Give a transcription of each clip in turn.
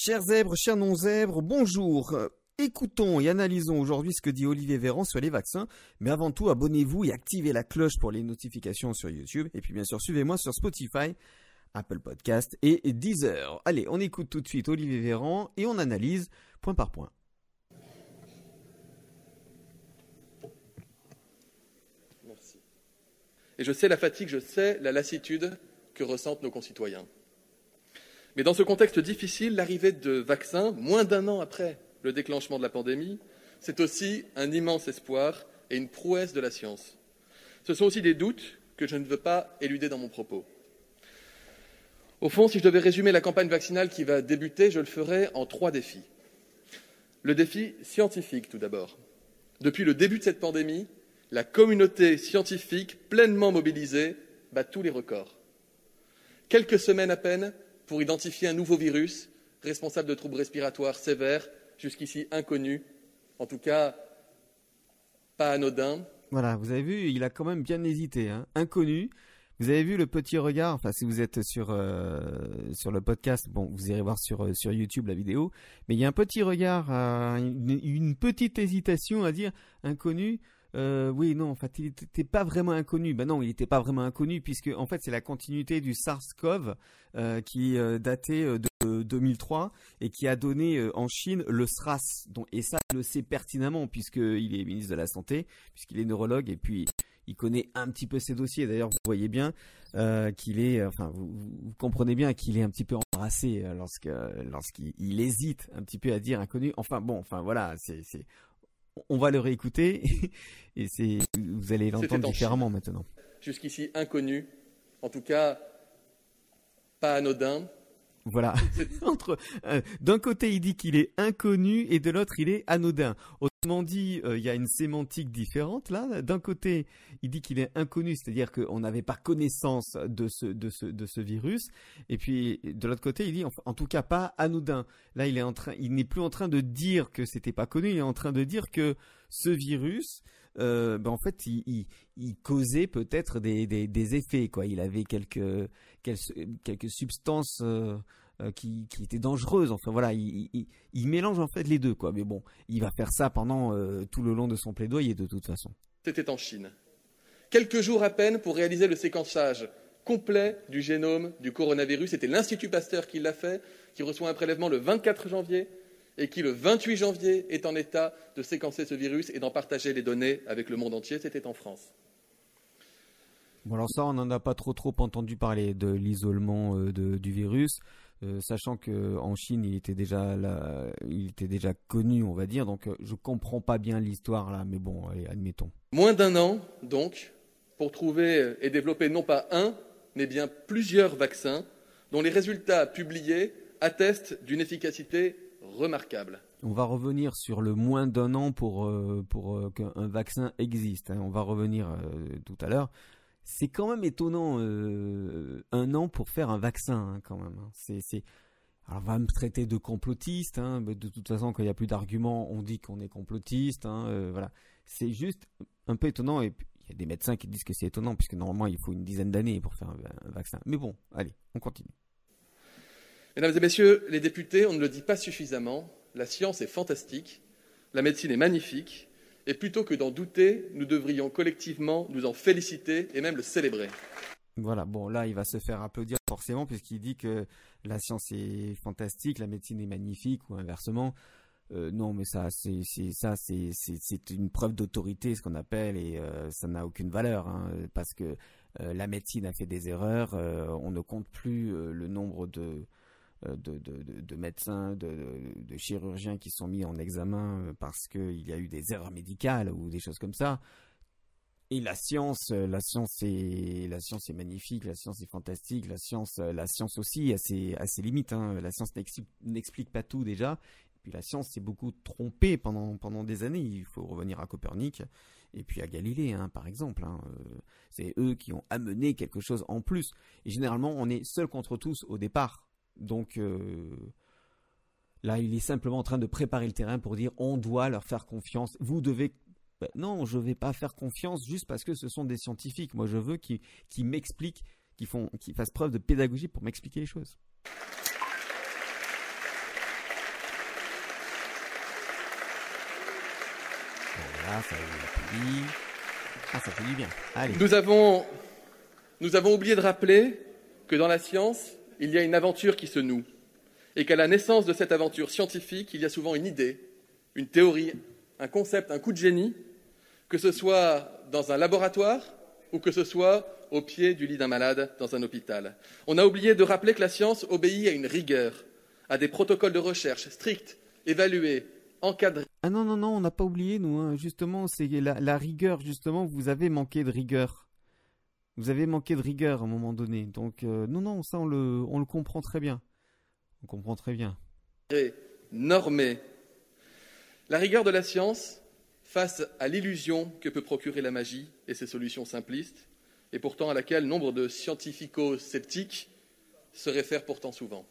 Chers zèbres, chers non-zèbres, bonjour. Écoutons et analysons aujourd'hui ce que dit Olivier Véran sur les vaccins. Mais avant tout, abonnez-vous et activez la cloche pour les notifications sur YouTube. Et puis bien sûr, suivez-moi sur Spotify, Apple Podcast et Deezer. Allez, on écoute tout de suite Olivier Véran et on analyse point par point. Merci. Et je sais la fatigue, je sais la lassitude que ressentent nos concitoyens. Mais dans ce contexte difficile, l'arrivée de vaccins, moins d'un an après le déclenchement de la pandémie, c'est aussi un immense espoir et une prouesse de la science. Ce sont aussi des doutes que je ne veux pas éluder dans mon propos. Au fond, si je devais résumer la campagne vaccinale qui va débuter, je le ferais en trois défis. Le défi scientifique, tout d'abord. Depuis le début de cette pandémie, la communauté scientifique pleinement mobilisée bat tous les records. Quelques semaines à peine pour identifier un nouveau virus responsable de troubles respiratoires sévères, jusqu'ici inconnus, en tout cas pas anodins. Voilà, vous avez vu, il a quand même bien hésité. Hein. Inconnu. Vous avez vu le petit regard, enfin si vous êtes sur euh, sur le podcast, bon vous irez voir sur euh, sur YouTube la vidéo, mais il y a un petit regard, une, une, petite hésitation à dire inconnu. Euh, oui, non, en fait, il n'était pas vraiment inconnu. Ben non, il n'était pas vraiment inconnu puisque en fait, c'est la continuité du SARS-CoV euh, qui euh, datait de 2003 et qui a donné en Chine le SRAS. Donc, et ça, il le sait pertinemment puisqu'il est ministre de la santé, puisqu'il est neurologue et puis il connaît un petit peu ses dossiers. D'ailleurs, vous voyez bien qu'il est, enfin, vous, vous, comprenez bien qu'il est un petit peu embarrassé lorsque lorsqu'il hésite un petit peu à dire inconnu. Enfin bon, enfin voilà, c'est on va le réécouter et c'est vous allez l'entendre différemment maintenant. Jusqu'ici inconnu, en tout cas pas anodin, voilà. Entre euh, d'un côté il dit qu'il est inconnu et de l'autre il est anodin. Autrement dit, euh, il y a une sémantique différente là. D'un côté, il dit qu'il est inconnu, c'est-à-dire qu'on n'avait pas connaissance de ce de ce de ce virus. Et puis de l'autre côté, il dit en, tout cas pas anodin. Là, il est en train, il n'est plus en train de dire que c'était pas connu, il est en train de dire que ce virus euh, ben en fait, il, causait peut-être des, effets. Quoi. Il avait quelques, substances euh, euh, qui, étaient dangereuses. Enfin voilà, il, il, il, mélange en fait les deux. Quoi. Mais bon, il va faire ça pendant tout le long de son plaidoyer de toute façon. C'était en Chine. Quelques jours à peine pour réaliser le séquençage complet du génome du coronavirus. C'était l'Institut Pasteur qui l'a fait, qui reçoit un prélèvement le 24 janvier et qui, le 28 janvier, est en état de séquencer ce virus et d'en partager les données avec le monde entier. C'était en France. Bon, alors ça, on n'en a pas trop trop entendu parler de l'isolement euh, du virus, euh, sachant qu'en Chine, il était déjà il était déjà connu, on va dire. Donc, euh, je comprends pas bien l'histoire là, mais bon, allez, admettons. Moins d'un an, donc, pour trouver et développer non pas un, mais bien plusieurs vaccins dont les résultats publiés attestent d'une efficacité remarquable. On va revenir sur le moins d'un an pour, euh, pour euh, qu'un vaccin existe. Hein. On va revenir euh, tout à l'heure. C'est quand même étonnant un an pour faire un vaccin hein, quand même. Hein. C'est, Alors on va me traiter de complotiste. De toute façon, quand il n'y a plus d'arguments, on dit qu'on est complotiste. voilà. C'est juste un peu étonnant. Et il y a des médecins qui disent que c'est étonnant puisque normalement il faut une dizaine d'années pour faire un vaccin. Mais bon, allez, on continue. Mesdames et messieurs les députés, on ne le dit pas suffisamment, la science est fantastique, la médecine est magnifique, et plutôt que d'en douter, nous devrions collectivement nous en féliciter et même le célébrer. Voilà, bon là il va se faire applaudir forcément puisqu'il dit que la science est fantastique, la médecine est magnifique ou inversement. Euh, non, mais ça, c'est une preuve d'autorité, ce qu'on appelle, et euh, ça n'a aucune valeur, hein, parce que euh, la médecine a fait des erreurs. on ne compte plus le nombre de euh, de, de, médecins, de, chirurgiens qui sont mis en examen euh, parce qu'il y a eu des erreurs médicales ou des choses comme ça. Et la science, euh, la science est, la science est magnifique, la science est fantastique, la science, la science aussi a ses, ses limites. Hein. La science n'explique pas tout déjà. Puis la science s'est beaucoup trompée pendant, pendant des années. Il faut revenir à Copernic et puis à Galilée, hein, par exemple. Hein. C'est eux qui ont amené quelque chose en plus. Et généralement, on est seul contre tous au départ. Donc euh, là, il est simplement en train de préparer le terrain pour dire on doit leur faire confiance. Vous devez ben, non, je ne vais pas faire confiance juste parce que ce sont des scientifiques. Moi, je veux qu'ils qu m'expliquent, qu'ils qu fassent preuve de pédagogie pour m'expliquer les choses. Voilà, ça. Ah, ça bien. Nous avons oublié de rappeler que dans la science, il y a une aventure qui se noue. Et qu'à la naissance de cette aventure scientifique, il y a souvent une idée, une théorie, un concept, un coup de génie, que ce soit dans un laboratoire ou que ce soit au pied du lit d'un malade dans un hôpital. On a oublié de rappeler que la science obéit à une rigueur, à des protocoles de recherche stricts, évalués, encadrés. Ah non, non, non, on n'a pas oublié, nous. hein. Justement, c'est la, la rigueur, justement, vous avez manqué de rigueur. Vous avez manqué de rigueur à un moment donné. Donc, euh, non, non, ça, on le, on le comprend très bien. On comprend très bien. normés. La rigueur de la science face à l'illusion que peut procurer la magie et ses solutions simplistes, et pourtant à laquelle nombre de scientifico-sceptiques se réfèrent pourtant souvent.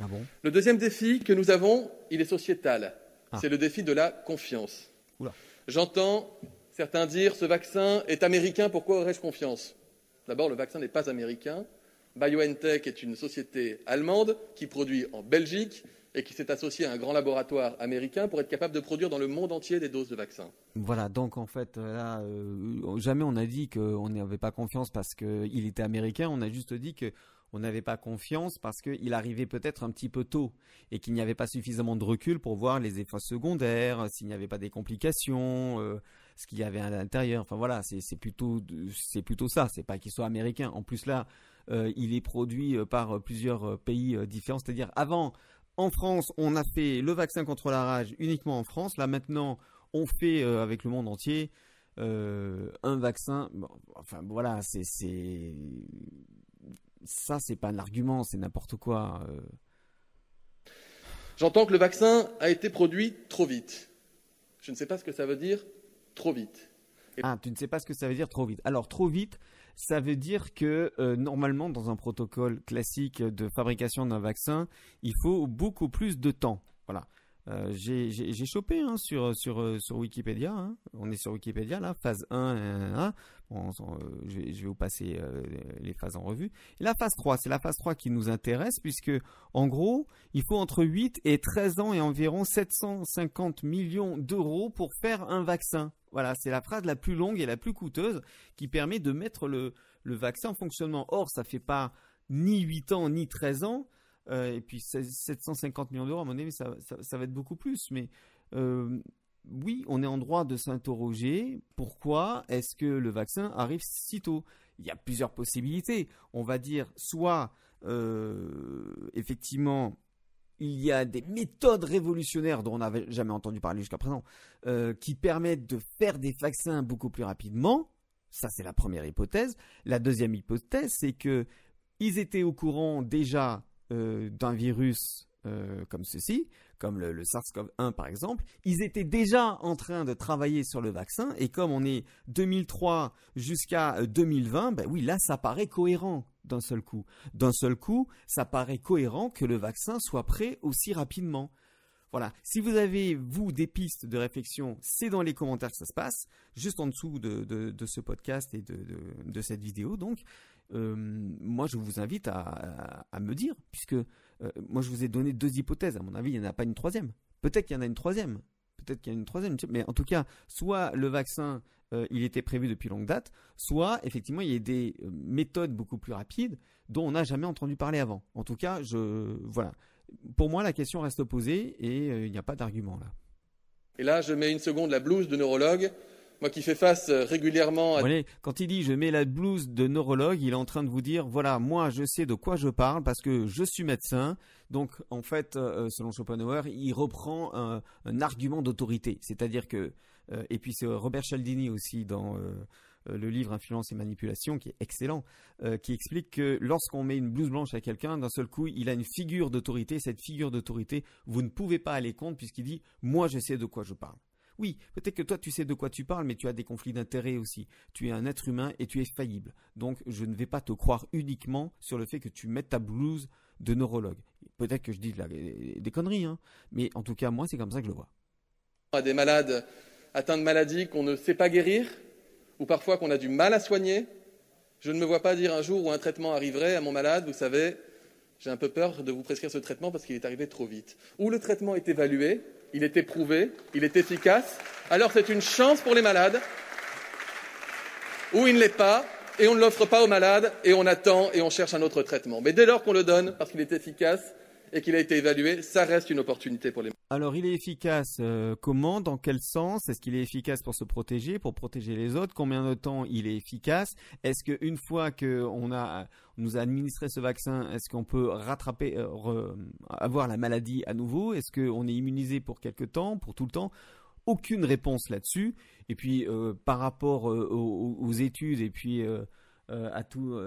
Ah bon? Le deuxième défi que nous avons, il est sociétal. Ah. C'est le défi de la confiance. J'entends certains dire ce vaccin est américain, pourquoi aurais-je confiance? D'abord, le vaccin n'est pas américain. BioNTech est une société allemande qui produit en Belgique et qui s'est associée à un grand laboratoire américain pour être capable de produire dans le monde entier des doses de vaccins. Voilà, donc en fait, là, euh, jamais on a dit qu'on n'avait pas confiance parce qu'il était américain, on a juste dit que on n'avait pas confiance parce qu'il arrivait peut-être un petit peu tôt et qu'il n'y avait pas suffisamment de recul pour voir les effets secondaires, s'il n'y avait pas des complications, euh, ce qu'il y avait à l'intérieur. Enfin voilà, c'est plutôt c'est plutôt ça. C'est pas qu'il soit américain. En plus là, euh, il est produit euh, par plusieurs euh, pays euh, différents. C'est-à-dire avant, en France, on a fait le vaccin contre la rage uniquement en France. Là maintenant, on fait avec le monde entier un vaccin. Enfin voilà, c'est ça, c'est pas un argument, c'est n'importe quoi. J'entends que le vaccin a été produit trop vite. Je ne sais pas ce que ça veut dire trop vite. Ah, tu ne sais pas ce que ça veut dire trop vite. Alors trop vite, ça veut dire que euh, normalement, dans un protocole classique de fabrication d'un vaccin, il faut beaucoup plus de temps. Voilà. Euh, j'ai chopé hein, sur, sur, euh, sur Wikipédia. hein. On est sur Wikipédia là, phase 1. euh, Bon, euh, je, vais, vous passer les phases en revue. Et la phase 3, c'est la phase 3 qui nous intéresse puisque en gros, il faut entre 8 et 13 ans et environ 750 millions d'euros pour faire un vaccin. Voilà, c'est la phrase la plus longue et la plus coûteuse qui permet de mettre le, vaccin en fonctionnement. Or, ça fait pas ni 8 ans ni 13 ans. Euh, et puis 16 750 millions d'euros, à mon avis, ça va être beaucoup plus. Mais euh, oui, on est en droit de s'interroger pourquoi est-ce que le vaccin arrive si tôt? Il y a plusieurs possibilités. On va dire soit euh, effectivement il y a des méthodes révolutionnaires dont on n'avait jamais entendu parler jusqu'à présent, euh, qui permettent de faire des vaccins beaucoup plus rapidement. Ça, c'est la première hypothèse. La deuxième hypothèse, c'est que ils étaient au courant déjà euh, d'un virus euh, comme ceci, comme le, le SARS-CoV-1 par exemple. Ils étaient déjà en train de travailler sur le vaccin et comme on est 2003 jusqu'à euh, 2020, ben oui, là, ça paraît cohérent d'un seul coup. D'un seul coup, ça paraît cohérent que le vaccin soit prêt aussi rapidement. Voilà. Si vous avez, vous, des pistes de réflexion, c'est dans les commentaires que ça se passe, juste en dessous de, de, ce podcast et de, de, cette vidéo. Donc, euh, moi, je vous invite à, à, me dire, puisque euh, moi, je vous ai donné deux hypothèses. À mon avis, il n'y en a pas une troisième. Peut-être qu'il y en a une troisième. Peut-être qu'il y a une troisième. Mais en tout cas, soit le vaccin, euh, il était prévu depuis longue date, soit, effectivement, il y a des euh, méthodes beaucoup plus rapides dont on n'a jamais entendu parler avant. En tout cas, je, voilà pour moi, la question reste posée et euh, il n'y a pas d'argument là. Et là, je mets une seconde la blouse de neurologue, moi qui fais face régulièrement à... Vous voyez, quand il dit je mets la blouse de neurologue, il est en train de vous dire voilà, moi je sais de quoi je parle parce que je suis médecin. Donc en fait, selon Schopenhauer, il reprend un, un argument d'autorité. C'est-à-dire que, et puis c'est Robert Cialdini aussi dans euh, le livre Influence et manipulation qui est excellent, euh, qui explique que lorsqu'on met une blouse blanche à quelqu'un, d'un seul coup, il a une figure d'autorité. Cette figure d'autorité, vous ne pouvez pas aller contre puisqu'il dit moi je sais de quoi je parle. Oui, peut-être que toi tu sais de quoi tu parles, mais tu as des conflits d'intérêts aussi. Tu es un être humain et tu es faillible. Donc je ne vais pas te croire uniquement sur le fait que tu mettes ta blouse de neurologue. Peut-être que je dis des conneries, hein, mais en tout cas moi c'est comme ça que je le vois. des malades atteints de maladies qu'on ne sait pas guérir, ou parfois qu'on a du mal à soigner. Je ne me vois pas dire un jour où un traitement arriverait à mon malade, vous savez, j'ai un peu peur de vous prescrire ce traitement parce qu'il est arrivé trop vite. Ou le traitement est évalué, il est éprouvé, il est efficace, alors c'est une chance pour les malades, ou il ne l'est pas, et on ne l'offre pas aux malades, et on attend et on cherche un autre traitement. Mais dès lors qu'on le donne, parce qu'il est efficace et qu'il a été évalué, ça reste une opportunité pour les. Alors, il est efficace euh, comment Dans quel sens? Est-ce qu'il est efficace pour se protéger, pour protéger les autres? Combien de temps il est efficace? Est-ce qu'une fois qu'on a, nous a administré ce vaccin, est-ce qu'on peut rattraper, euh, avoir la maladie à nouveau? Est-ce qu'on est immunisé pour quelque temps, pour tout le temps? Aucune réponse là-dessus. Et puis, euh, par rapport aux, études et puis à, tout,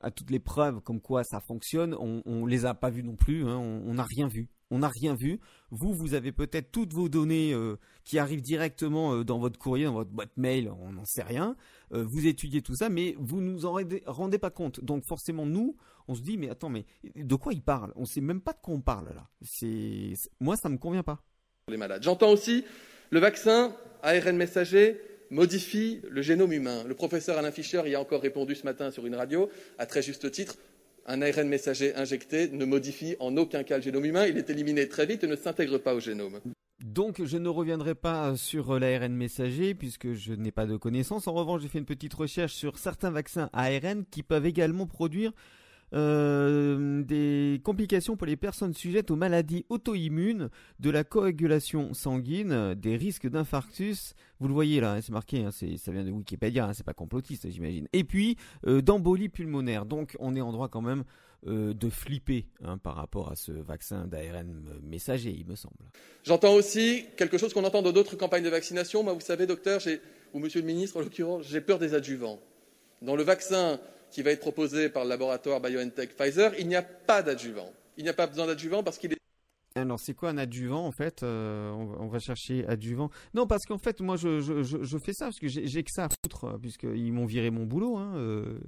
à toutes les preuves comme quoi ça fonctionne, on, ne les a pas vues non plus. Hein. on n'a rien vu on n'a rien vu. Vous, vous avez peut-être toutes vos données euh, qui arrivent directement euh, dans votre courrier, dans votre boîte mail, on n'en sait rien. Euh, vous étudiez tout ça, mais vous nous en rendez, pas compte. Donc forcément, nous, on se dit, mais attends, mais de quoi il parle On ne sait même pas de quoi on parle là. Moi, ça me convient pas. Les malades. J'entends aussi le vaccin ARN messager modifie le génome humain. Le professeur Alain Fischer y a encore répondu ce matin sur une radio, à très juste titre un ARN messager injecté ne modifie en aucun cas le génome humain, il est éliminé très vite et ne s'intègre pas au génome. Donc je ne reviendrai pas sur l'ARN messager puisque je n'ai pas de connaissances. En revanche, j'ai fait une petite recherche sur certains vaccins ARN qui peuvent également produire euh, des complications pour les personnes sujettes aux maladies auto-immunes, de la coagulation sanguine, des risques d'infarctus. Vous le voyez là, hein, c'est marqué, hein, ça vient de Wikipédia, hein, c'est pas complotiste j'imagine. Et puis euh, d'embolie pulmonaire. Donc on est en droit quand même euh, de flipper par rapport à ce vaccin d'ARN messager, il me semble. J'entends aussi quelque chose qu'on entend dans d'autres campagnes de vaccination. Moi, vous savez, docteur, ou monsieur le ministre en l'occurrence, j'ai peur des adjuvants. Dans le vaccin qui va être proposé par le laboratoire BioNTech Pfizer, il n'y a pas d'adjuvant. Il n'y a pas besoin d'adjuvant parce qu'il est alors c'est quoi un adjuvant en fait euh, on, va chercher adjuvant. Non parce qu'en fait moi je, je, fais ça parce que j'ai que ça à foutre euh, puisqu'ils m'ont viré mon boulot. Hein, euh.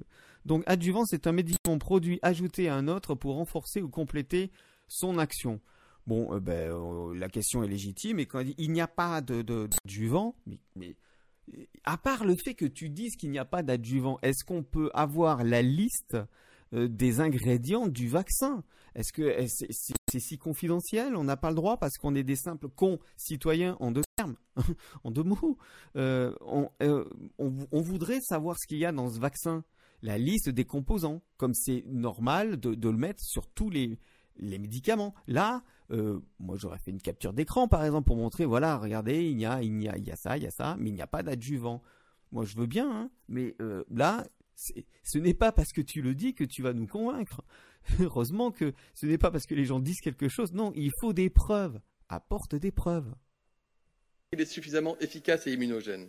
Donc adjuvant c'est un médicament produit ajouté à un autre pour renforcer ou compléter son action. Bon ben, la question est légitime et quand il n'y a pas d'adjuvant, de, mais à part le fait que tu dises qu'il n'y a pas d'adjuvant, est-ce qu'on peut avoir la liste euh, des ingrédients du vaccin? Est-ce que c'est si confidentiel? On n'a pas le droit parce qu'on est des simples citoyens en deux termes, en deux mots. Euh, euh, on, voudrait savoir ce qu'il y a dans ce vaccin, la liste des composants, comme c'est normal de, le mettre sur tous les médicaments. Là, euh, moi j'aurais fait une capture d'écran par exemple pour montrer voilà regardez il y a il y a il y a ça il y a ça mais il n'y a pas d'adjuvant. Moi je veux bien hein, mais euh, là ce n'est pas parce que tu le dis que tu vas nous convaincre. Heureusement que ce n'est pas parce que les gens disent quelque chose. Non il faut des preuves apporte des preuves. Il est suffisamment efficace et immunogène.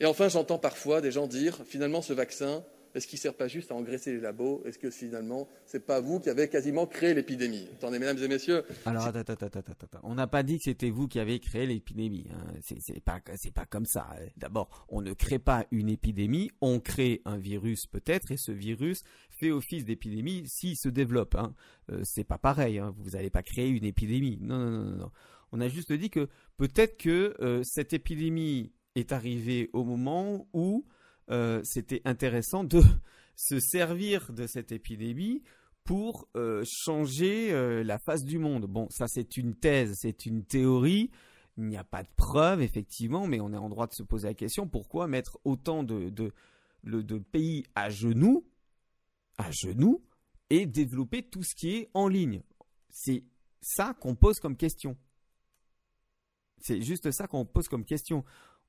Et enfin j'entends parfois des gens dire finalement ce vaccin est-ce qu'il ne sert pas juste à engraisser les labos? Est-ce que finalement, ce n'est pas vous qui avez quasiment créé l'épidémie? Attendez, mesdames et messieurs. Alors, attends, attends, attends, attends. On n'a pas dit que c'était vous qui avez créé l'épidémie. Hein. C'est pas, pas comme ça. Hein. D'abord, on ne crée pas une épidémie, on crée un virus peut-être, et ce virus fait office d'épidémie s'il se développe. Hein. Euh, c'est pas pareil. Hein. Vous n'allez pas créer une épidémie. Non, non, non, non. On a juste dit que peut-être que euh, cette épidémie est arrivée au moment où euh, c'était intéressant de se servir de cette épidémie pour euh, changer euh, la face du monde. Bon, ça c'est une thèse, c'est une théorie. Il n'y a pas de preuve, effectivement, mais on est en droit de se poser la question pourquoi mettre autant de, de pays à genoux, à genoux, et développer tout ce qui est en ligne? C'est ça qu'on pose comme question. C'est juste ça qu'on pose comme question.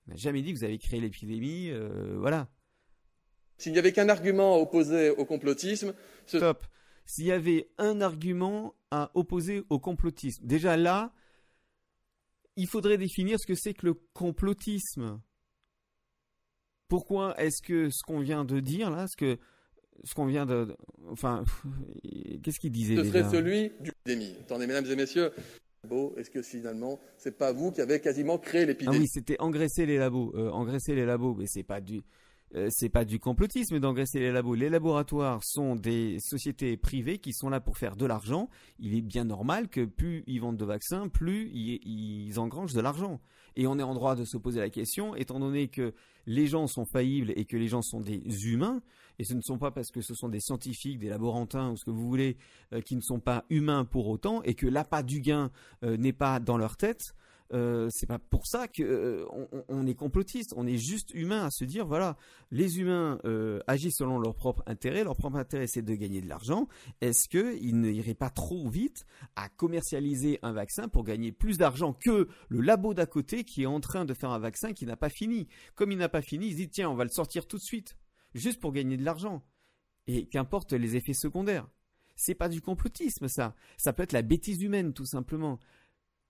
On n'a jamais dit que vous avez créé l'épidémie, euh, voilà. S'il n'y avait qu'un argument à opposer au complotisme, stop. S'il y avait un argument à opposer au complotisme, déjà là, il faudrait définir ce que c'est que le complotisme. Pourquoi est-ce que ce qu'on vient de dire là, ce que ce qu'on vient de, enfin, qu'est-ce qu'il disait Ce serait celui du pandémie. Attendez, mesdames et messieurs, est-ce que finalement, c'est pas vous qui avez quasiment créé l'épidémie Ah oui, c'était engraisser les labos, euh, engraisser les labos, mais c'est pas du. Euh, c'est pas du complotisme d'engraisser les labos. Les laboratoires sont des sociétés privées qui sont là pour faire de l'argent. Il est bien normal que plus ils vendent de vaccins, plus ils, engrangent de l'argent. Et on est en droit de se poser la question, étant donné que les gens sont faillibles et que les gens sont des humains, et ce ne sont pas parce que ce sont des scientifiques, des laborantins ou ce que vous voulez, euh, qui ne sont pas humains pour autant, et que l'appât du gain euh, n'est pas dans leur tête, euh, c'est pas pour ça que euh, est complotiste. On est juste humain à se dire voilà, les humains euh, agissent selon leur propre intérêt. Leur propre intérêt, c'est de gagner de l'argent. Est-ce qu'ils n'iraient pas trop vite à commercialiser un vaccin pour gagner plus d'argent que le labo d'à côté qui est en train de faire un vaccin qui n'a pas fini? Comme il n'a pas fini, ils disent tiens, on va le sortir tout de suite, juste pour gagner de l'argent. Et qu'importe les effets secondaires. C'est pas du complotisme, ça. Ça peut être la bêtise humaine, tout simplement.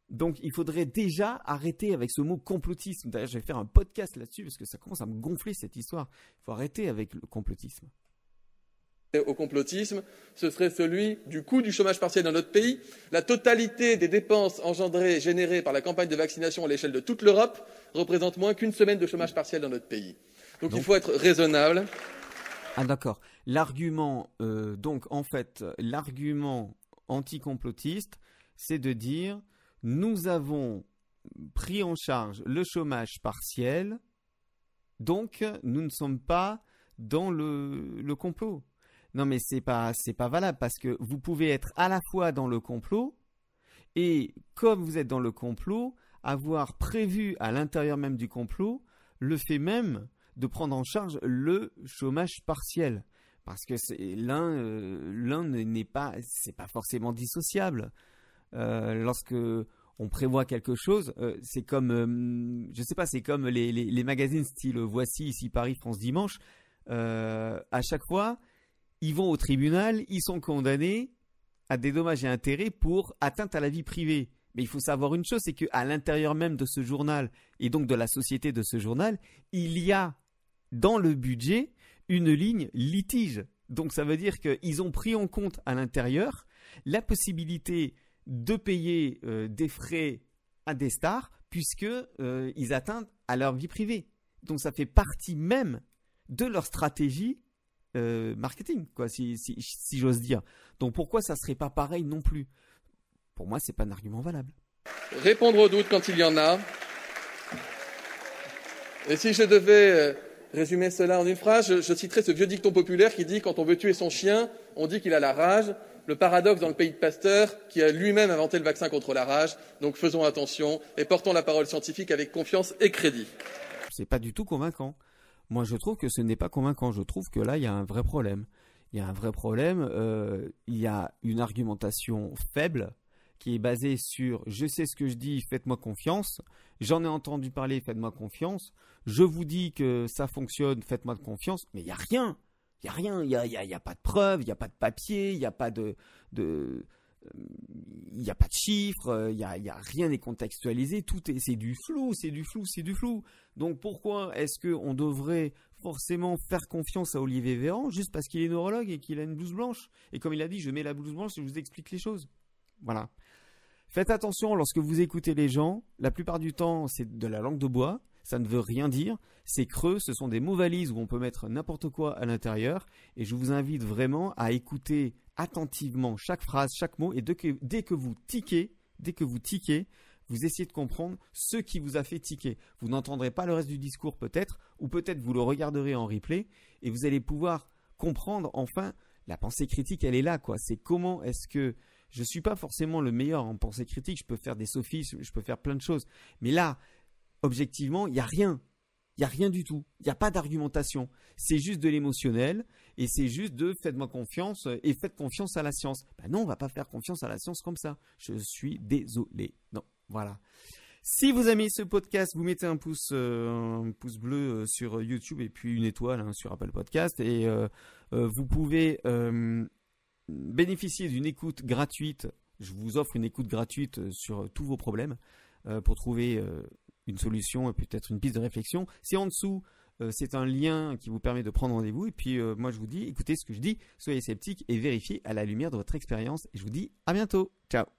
Donc il faudrait déjà arrêter avec ce mot complotisme. D'ailleurs, je vais faire un podcast là-dessus parce que ça commence à me gonfler cette histoire. Il faut arrêter avec le complotisme. Au complotisme, ce serait celui du coût du chômage partiel dans notre pays. La totalité des dépenses engendrées, générées par la campagne de vaccination à l'échelle de toute l'Europe représente moins qu'une semaine de chômage partiel dans notre pays. Donc, il faut être raisonnable. Ah d'accord. L'argument, euh, donc en fait, l'argument anticomplotiste, c'est de dire nous avons pris en charge le chômage partiel, donc nous ne sommes pas dans le, complot. Non mais c'est pas c'est pas valable parce que vous pouvez être à la fois dans le complot et comme vous êtes dans le complot, avoir prévu à l'intérieur même du complot le fait même de prendre en charge le chômage partiel parce que l'un euh, l'un n'est pas c'est pas forcément dissociable. Euh, lorsque on prévoit quelque chose, euh, c'est comme, euh, je sais pas, c'est comme les, magazines style Voici, ici Paris, France Dimanche. à chaque fois, ils vont au tribunal, ils sont condamnés à des dommages et intérêts pour atteinte à la vie privée. Mais il faut savoir une chose, c'est qu'à l'intérieur même de ce journal et donc de la société de ce journal, il y a dans le budget une ligne litige. Donc ça veut dire qu'ils ont pris en compte à l'intérieur la possibilité de payer euh, des frais à des stars puisque euh, ils atteignent à leur vie privée. Donc ça fait partie même de leur stratégie euh, marketing, quoi, si, j'ose dire. Donc pourquoi ça serait pas pareil non plus? Pour moi, c'est pas un argument valable. Répondre aux doutes quand il y en a. Et si je devais résumer cela en une phrase, je, je citerai ce vieux dicton populaire qui dit quand on veut tuer son chien, on dit qu'il a la rage le paradoxe dans le pays de Pasteur, qui a lui-même inventé le vaccin contre la rage. Donc faisons attention et portons la parole scientifique avec confiance et crédit. C'est pas du tout convaincant. Moi, je trouve que ce n'est pas convaincant. Je trouve que là, il y a un vrai problème. Il y a un vrai problème. Euh, il y a une argumentation faible qui est basée sur je sais ce que je dis, faites-moi confiance. J'en ai entendu parler, faites-moi confiance. Je vous dis que ça fonctionne, faites-moi confiance. Mais il n'y a rien. Il n'y a rien, il n'y a, y pas de preuves, il n'y a pas de papier, il n'y a pas de... de il n'y a pas de chiffres, il n'y a, y a, rien n'est contextualisé, tout est, c'est du flou, c'est du flou, c'est du flou. Donc pourquoi est-ce qu'on devrait forcément faire confiance à Olivier Véran juste parce qu'il est neurologue et qu'il a une blouse blanche? Et comme il a dit, je mets la blouse blanche et je vous explique les choses. Voilà. Faites attention lorsque vous écoutez les gens, la plupart du temps c'est de la langue de bois, ça ne veut rien dire. C'est creux, ce sont des mots valises où on peut mettre n'importe quoi à l'intérieur. Et je vous invite vraiment à écouter attentivement chaque phrase, chaque mot. Et dès que, vous tiquez, dès que vous tiquez, vous essayez de comprendre ce qui vous a fait tiquer. Vous n'entendrez pas le reste du discours peut-être, ou peut-être vous le regarderez en replay, et vous allez pouvoir comprendre enfin la pensée critique, elle est là, quoi. C'est comment est-ce que je suis pas forcément le meilleur en pensée critique, je peux faire des sophismes, je peux faire plein de choses. Mais là, objectivement, il n'y a rien. Il n'y a rien du tout. Il n'y a pas d'argumentation. C'est juste de l'émotionnel et c'est juste de faites-moi confiance et faites confiance à la science. Ben non, on va pas faire confiance à la science comme ça. Je suis désolé. Non, voilà. Si vous aimez ce podcast, vous mettez un pouce, euh, bleu euh, sur YouTube et puis une étoile hein, sur Apple Podcast et euh, vous pouvez bénéficier d'une écoute gratuite. Je vous offre une écoute gratuite sur tous vos problèmes pour trouver une solution et peut-être une piste de réflexion. C'est en dessous, euh, c'est un lien qui vous permet de prendre rendez-vous. Et puis euh, moi je vous dis, écoutez ce que je dis, soyez sceptiques et vérifiez à la lumière de votre expérience. Et je vous dis à bientôt. Ciao